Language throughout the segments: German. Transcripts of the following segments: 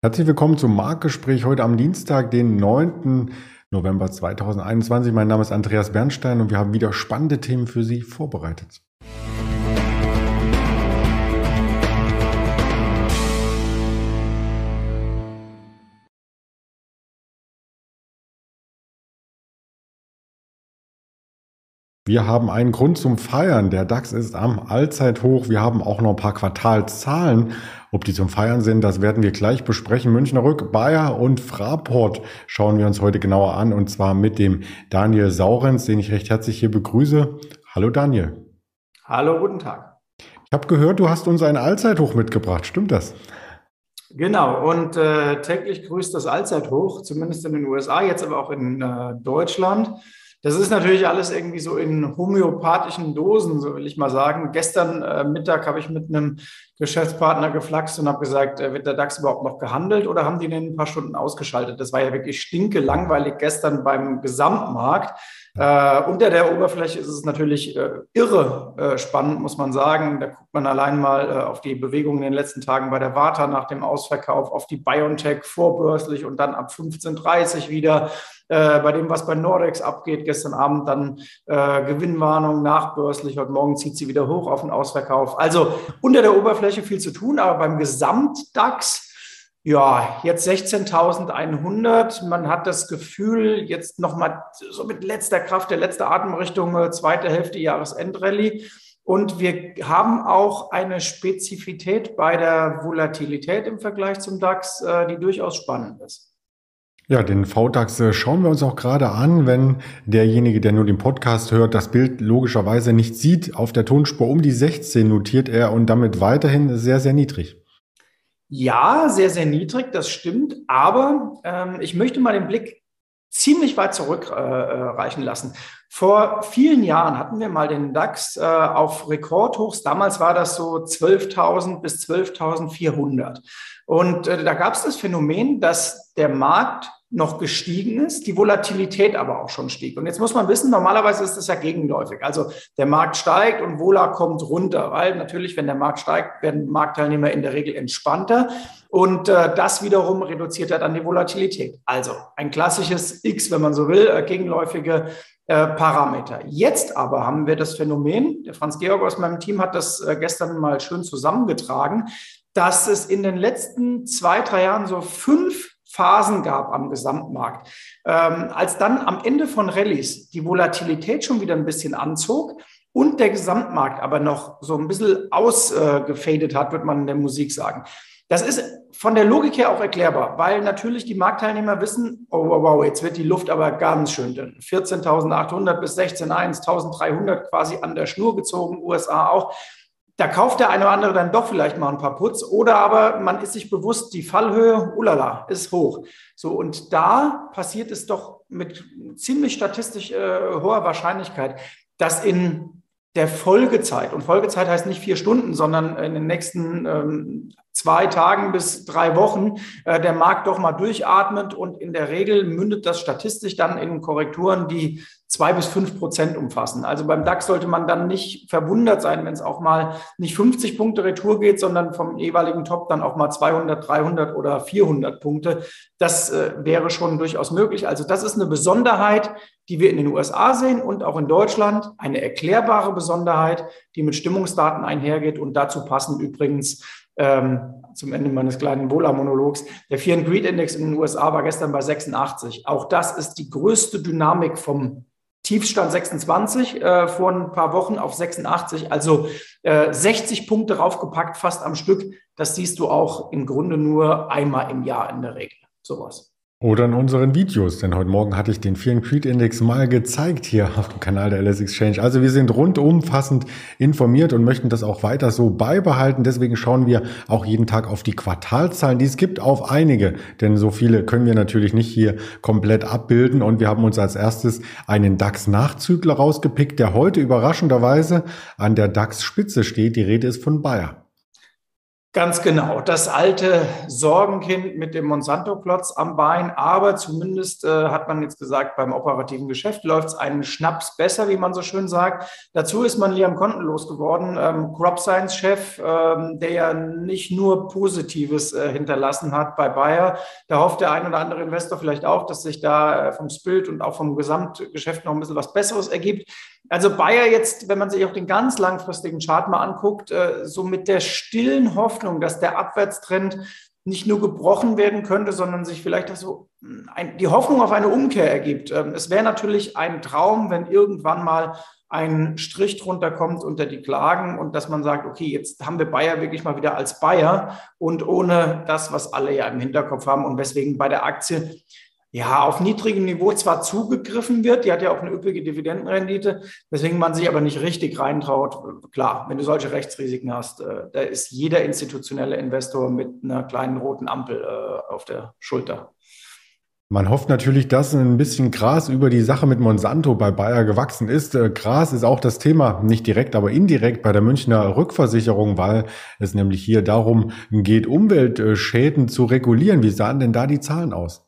Herzlich willkommen zum Marktgespräch heute am Dienstag, den 9. November 2021. Mein Name ist Andreas Bernstein und wir haben wieder spannende Themen für Sie vorbereitet. Wir haben einen Grund zum Feiern. Der DAX ist am Allzeithoch. Wir haben auch noch ein paar Quartalszahlen. Ob die zum Feiern sind, das werden wir gleich besprechen. Münchner Rück, Bayer und Fraport schauen wir uns heute genauer an und zwar mit dem Daniel Saurenz, den ich recht herzlich hier begrüße. Hallo Daniel. Hallo, guten Tag. Ich habe gehört, du hast uns ein Allzeithoch mitgebracht. Stimmt das? Genau, und äh, täglich grüßt das Allzeithoch, zumindest in den USA, jetzt aber auch in äh, Deutschland. Das ist natürlich alles irgendwie so in homöopathischen Dosen, so will ich mal sagen. Gestern äh, Mittag habe ich mit einem Geschäftspartner geflaxt und habe gesagt, äh, wird der DAX überhaupt noch gehandelt oder haben die in ein paar Stunden ausgeschaltet? Das war ja wirklich stinke langweilig gestern beim Gesamtmarkt. Äh, unter der Oberfläche ist es natürlich äh, irre äh, spannend, muss man sagen. Da guckt man allein mal äh, auf die Bewegungen in den letzten Tagen bei der Warta nach dem Ausverkauf, auf die BioNTech vorbörslich und dann ab 15.30 wieder. Äh, bei dem, was bei Nordex abgeht, gestern Abend dann äh, Gewinnwarnung nachbörslich. Heute Morgen zieht sie wieder hoch auf den Ausverkauf. Also unter der Oberfläche viel zu tun, aber beim Gesamtdax ja, jetzt 16.100. Man hat das Gefühl, jetzt nochmal so mit letzter Kraft, der letzte Atemrichtung, äh, zweite Hälfte Jahresendrallye. Und wir haben auch eine Spezifität bei der Volatilität im Vergleich zum DAX, äh, die durchaus spannend ist. Ja, den VDAX äh, schauen wir uns auch gerade an, wenn derjenige, der nur den Podcast hört, das Bild logischerweise nicht sieht. Auf der Tonspur um die 16 notiert er und damit weiterhin sehr, sehr niedrig. Ja, sehr, sehr niedrig, das stimmt. Aber ähm, ich möchte mal den Blick ziemlich weit zurückreichen äh, lassen. Vor vielen Jahren hatten wir mal den DAX äh, auf Rekordhochs. Damals war das so 12.000 bis 12.400. Und äh, da gab es das Phänomen, dass der Markt noch gestiegen ist, die Volatilität aber auch schon stieg. Und jetzt muss man wissen, normalerweise ist das ja gegenläufig. Also der Markt steigt und Vola kommt runter, weil natürlich, wenn der Markt steigt, werden Marktteilnehmer in der Regel entspannter. Und äh, das wiederum reduziert ja dann die Volatilität. Also ein klassisches X, wenn man so will, äh, gegenläufige äh, Parameter. Jetzt aber haben wir das Phänomen, der Franz Georg aus meinem Team hat das äh, gestern mal schön zusammengetragen, dass es in den letzten zwei, drei Jahren so fünf Phasen gab am Gesamtmarkt. Ähm, als dann am Ende von Rallyes die Volatilität schon wieder ein bisschen anzog und der Gesamtmarkt aber noch so ein bisschen ausgefadet hat, wird man in der Musik sagen. Das ist von der Logik her auch erklärbar, weil natürlich die Marktteilnehmer wissen, oh wow, wow jetzt wird die Luft aber ganz schön dünn. 14.800 bis 16.1, 1.300 quasi an der Schnur gezogen, USA auch da kauft der eine oder andere dann doch vielleicht mal ein paar Putz oder aber man ist sich bewusst, die Fallhöhe, ulala, ist hoch. So, und da passiert es doch mit ziemlich statistisch äh, hoher Wahrscheinlichkeit, dass in der Folgezeit, und Folgezeit heißt nicht vier Stunden, sondern in den nächsten ähm, zwei Tagen bis drei Wochen äh, der Markt doch mal durchatmet und in der Regel mündet das statistisch dann in Korrekturen, die zwei bis fünf Prozent umfassen. Also beim DAX sollte man dann nicht verwundert sein, wenn es auch mal nicht 50 Punkte Retour geht, sondern vom jeweiligen Top dann auch mal 200, 300 oder 400 Punkte. Das äh, wäre schon durchaus möglich. Also das ist eine Besonderheit, die wir in den USA sehen und auch in Deutschland. Eine erklärbare Besonderheit, die mit Stimmungsdaten einhergeht und dazu passend übrigens ähm, zum Ende meines kleinen Bola-Monologs. Der Fear and Greed Index in den USA war gestern bei 86. Auch das ist die größte Dynamik vom Tiefstand 26 äh, vor ein paar Wochen auf 86, also äh, 60 Punkte raufgepackt, fast am Stück. Das siehst du auch im Grunde nur einmal im Jahr in der Regel. Sowas. Oder in unseren Videos, denn heute Morgen hatte ich den Fear and Creed Index mal gezeigt hier auf dem Kanal der LS Exchange. Also wir sind rundumfassend informiert und möchten das auch weiter so beibehalten. Deswegen schauen wir auch jeden Tag auf die Quartalzahlen, die es gibt, auf einige. Denn so viele können wir natürlich nicht hier komplett abbilden. Und wir haben uns als erstes einen DAX-Nachzügler rausgepickt, der heute überraschenderweise an der DAX-Spitze steht. Die Rede ist von Bayer. Ganz genau. Das alte Sorgenkind mit dem Monsanto-Klotz am Bein. Aber zumindest äh, hat man jetzt gesagt, beim operativen Geschäft läuft es einen Schnaps besser, wie man so schön sagt. Dazu ist man Liam Konten losgeworden, ähm, Crop Science-Chef, ähm, der ja nicht nur Positives äh, hinterlassen hat bei Bayer. Da hofft der ein oder andere Investor vielleicht auch, dass sich da äh, vom Spirit und auch vom Gesamtgeschäft noch ein bisschen was Besseres ergibt. Also Bayer jetzt, wenn man sich auch den ganz langfristigen Chart mal anguckt, äh, so mit der stillen Hoffnung, dass der Abwärtstrend nicht nur gebrochen werden könnte, sondern sich vielleicht auch so ein, die Hoffnung auf eine Umkehr ergibt. Ähm, es wäre natürlich ein Traum, wenn irgendwann mal ein Strich drunter kommt unter die Klagen und dass man sagt, okay, jetzt haben wir Bayer wirklich mal wieder als Bayer und ohne das, was alle ja im Hinterkopf haben und weswegen bei der Aktie ja, auf niedrigem Niveau zwar zugegriffen wird, die hat ja auch eine üppige Dividendenrendite, weswegen man sich aber nicht richtig reintraut. Klar, wenn du solche Rechtsrisiken hast, äh, da ist jeder institutionelle Investor mit einer kleinen roten Ampel äh, auf der Schulter. Man hofft natürlich, dass ein bisschen Gras über die Sache mit Monsanto bei Bayer gewachsen ist. Äh, Gras ist auch das Thema, nicht direkt, aber indirekt bei der Münchner Rückversicherung, weil es nämlich hier darum geht, Umweltschäden zu regulieren. Wie sahen denn da die Zahlen aus?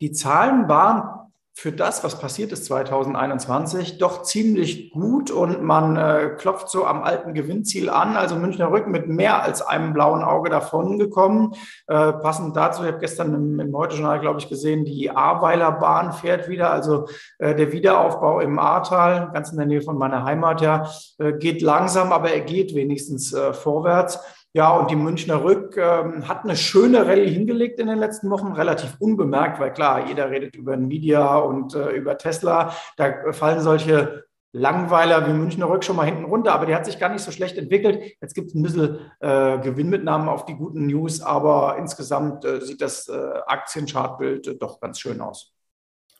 Die Zahlen waren für das, was passiert ist 2021, doch ziemlich gut und man äh, klopft so am alten Gewinnziel an. Also Münchner Rück mit mehr als einem blauen Auge davon gekommen. Äh, passend dazu, ich habe gestern im, im Heute-Journal, glaube ich, gesehen, die Ahrweiler Bahn fährt wieder. Also äh, der Wiederaufbau im Ahrtal, ganz in der Nähe von meiner Heimat, ja, äh, geht langsam, aber er geht wenigstens äh, vorwärts. Ja, und die Münchner Rück ähm, hat eine schöne Rallye hingelegt in den letzten Wochen, relativ unbemerkt, weil klar, jeder redet über Nvidia und äh, über Tesla. Da fallen solche Langweiler wie Münchner Rück schon mal hinten runter, aber die hat sich gar nicht so schlecht entwickelt. Jetzt gibt es ein bisschen äh, Gewinnmitnahmen auf die guten News, aber insgesamt äh, sieht das äh, Aktienchartbild äh, doch ganz schön aus.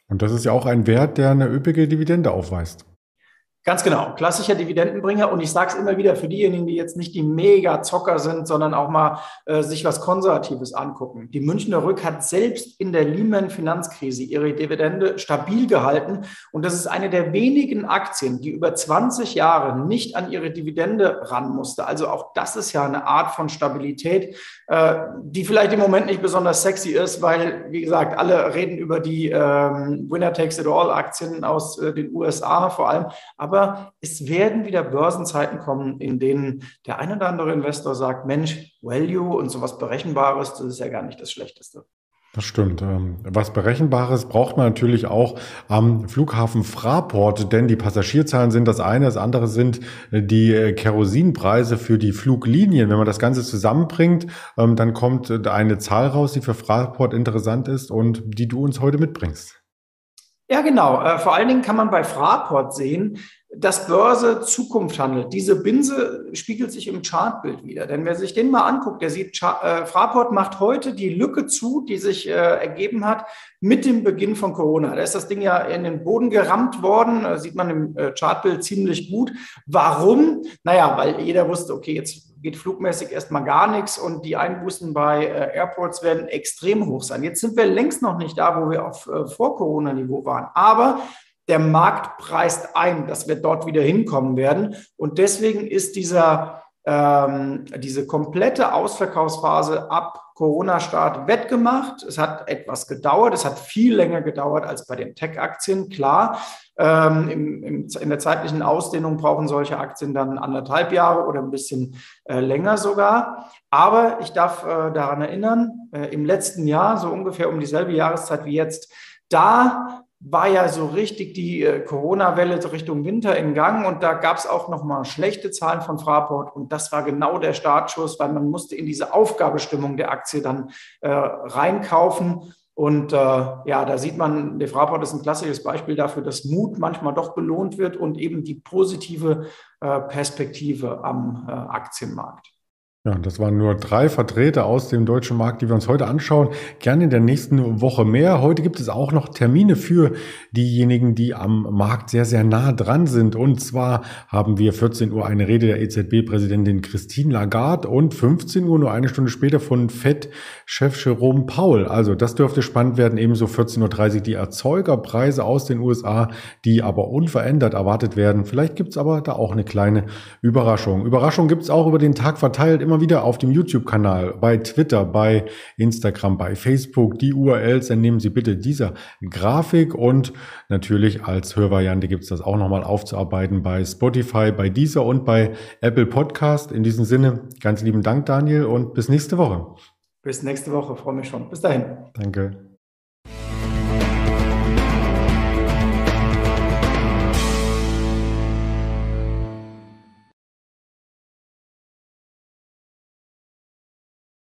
Und das ist ja auch ein Wert, der eine üppige Dividende aufweist. Ganz genau, klassischer Dividendenbringer. Und ich sage es immer wieder für diejenigen, die jetzt nicht die Mega-Zocker sind, sondern auch mal äh, sich was Konservatives angucken. Die Münchner Rück hat selbst in der Lehman-Finanzkrise ihre Dividende stabil gehalten. Und das ist eine der wenigen Aktien, die über 20 Jahre nicht an ihre Dividende ran musste. Also auch das ist ja eine Art von Stabilität, äh, die vielleicht im Moment nicht besonders sexy ist, weil, wie gesagt, alle reden über die ähm, Winner-Takes-it-all-Aktien aus äh, den USA vor allem. Aber aber es werden wieder Börsenzeiten kommen, in denen der ein oder andere Investor sagt, Mensch, Value und sowas Berechenbares, das ist ja gar nicht das Schlechteste. Das stimmt. Ähm, was Berechenbares braucht man natürlich auch am Flughafen Fraport, denn die Passagierzahlen sind das eine, das andere sind äh, die äh, Kerosinpreise für die Fluglinien. Wenn man das Ganze zusammenbringt, ähm, dann kommt äh, eine Zahl raus, die für Fraport interessant ist und die du uns heute mitbringst. Ja, genau. Vor allen Dingen kann man bei Fraport sehen, dass Börse Zukunft handelt. Diese Binse spiegelt sich im Chartbild wieder. Denn wer sich den mal anguckt, der sieht, äh, Fraport macht heute die Lücke zu, die sich äh, ergeben hat mit dem Beginn von Corona. Da ist das Ding ja in den Boden gerammt worden, sieht man im äh, Chartbild ziemlich gut. Warum? Naja, weil jeder wusste, okay, jetzt geht flugmäßig erstmal gar nichts und die Einbußen bei Airports werden extrem hoch sein. Jetzt sind wir längst noch nicht da, wo wir auf Vor-Corona-Niveau waren. Aber der Markt preist ein, dass wir dort wieder hinkommen werden. Und deswegen ist dieser, ähm, diese komplette Ausverkaufsphase ab Corona-Start wettgemacht. Es hat etwas gedauert. Es hat viel länger gedauert als bei den Tech-Aktien, klar. Ähm, im, im, in der zeitlichen Ausdehnung brauchen solche Aktien dann anderthalb Jahre oder ein bisschen äh, länger sogar. Aber ich darf äh, daran erinnern, äh, im letzten Jahr, so ungefähr um dieselbe Jahreszeit wie jetzt, da war ja so richtig die äh, Corona-Welle Richtung Winter in Gang und da gab es auch nochmal schlechte Zahlen von Fraport und das war genau der Startschuss, weil man musste in diese Aufgabestimmung der Aktie dann äh, reinkaufen. Und äh, ja, da sieht man, der Fraport ist ein klassisches Beispiel dafür, dass Mut manchmal doch belohnt wird und eben die positive äh, Perspektive am äh, Aktienmarkt. Ja, das waren nur drei Vertreter aus dem deutschen Markt, die wir uns heute anschauen. Gerne in der nächsten Woche mehr. Heute gibt es auch noch Termine für diejenigen, die am Markt sehr, sehr nah dran sind. Und zwar haben wir 14 Uhr eine Rede der EZB-Präsidentin Christine Lagarde und 15 Uhr, nur eine Stunde später, von FED-Chef Jerome Paul. Also das dürfte spannend werden. Ebenso 14.30 Uhr die Erzeugerpreise aus den USA, die aber unverändert erwartet werden. Vielleicht gibt es aber da auch eine kleine Überraschung. Überraschung gibt es auch über den Tag verteilt immer immer wieder auf dem YouTube-Kanal, bei Twitter, bei Instagram, bei Facebook die URLs, dann nehmen Sie bitte dieser Grafik und natürlich als Hörvariante gibt es das auch nochmal aufzuarbeiten bei Spotify, bei dieser und bei Apple Podcast. In diesem Sinne, ganz lieben Dank, Daniel, und bis nächste Woche. Bis nächste Woche, freue mich schon. Bis dahin. Danke.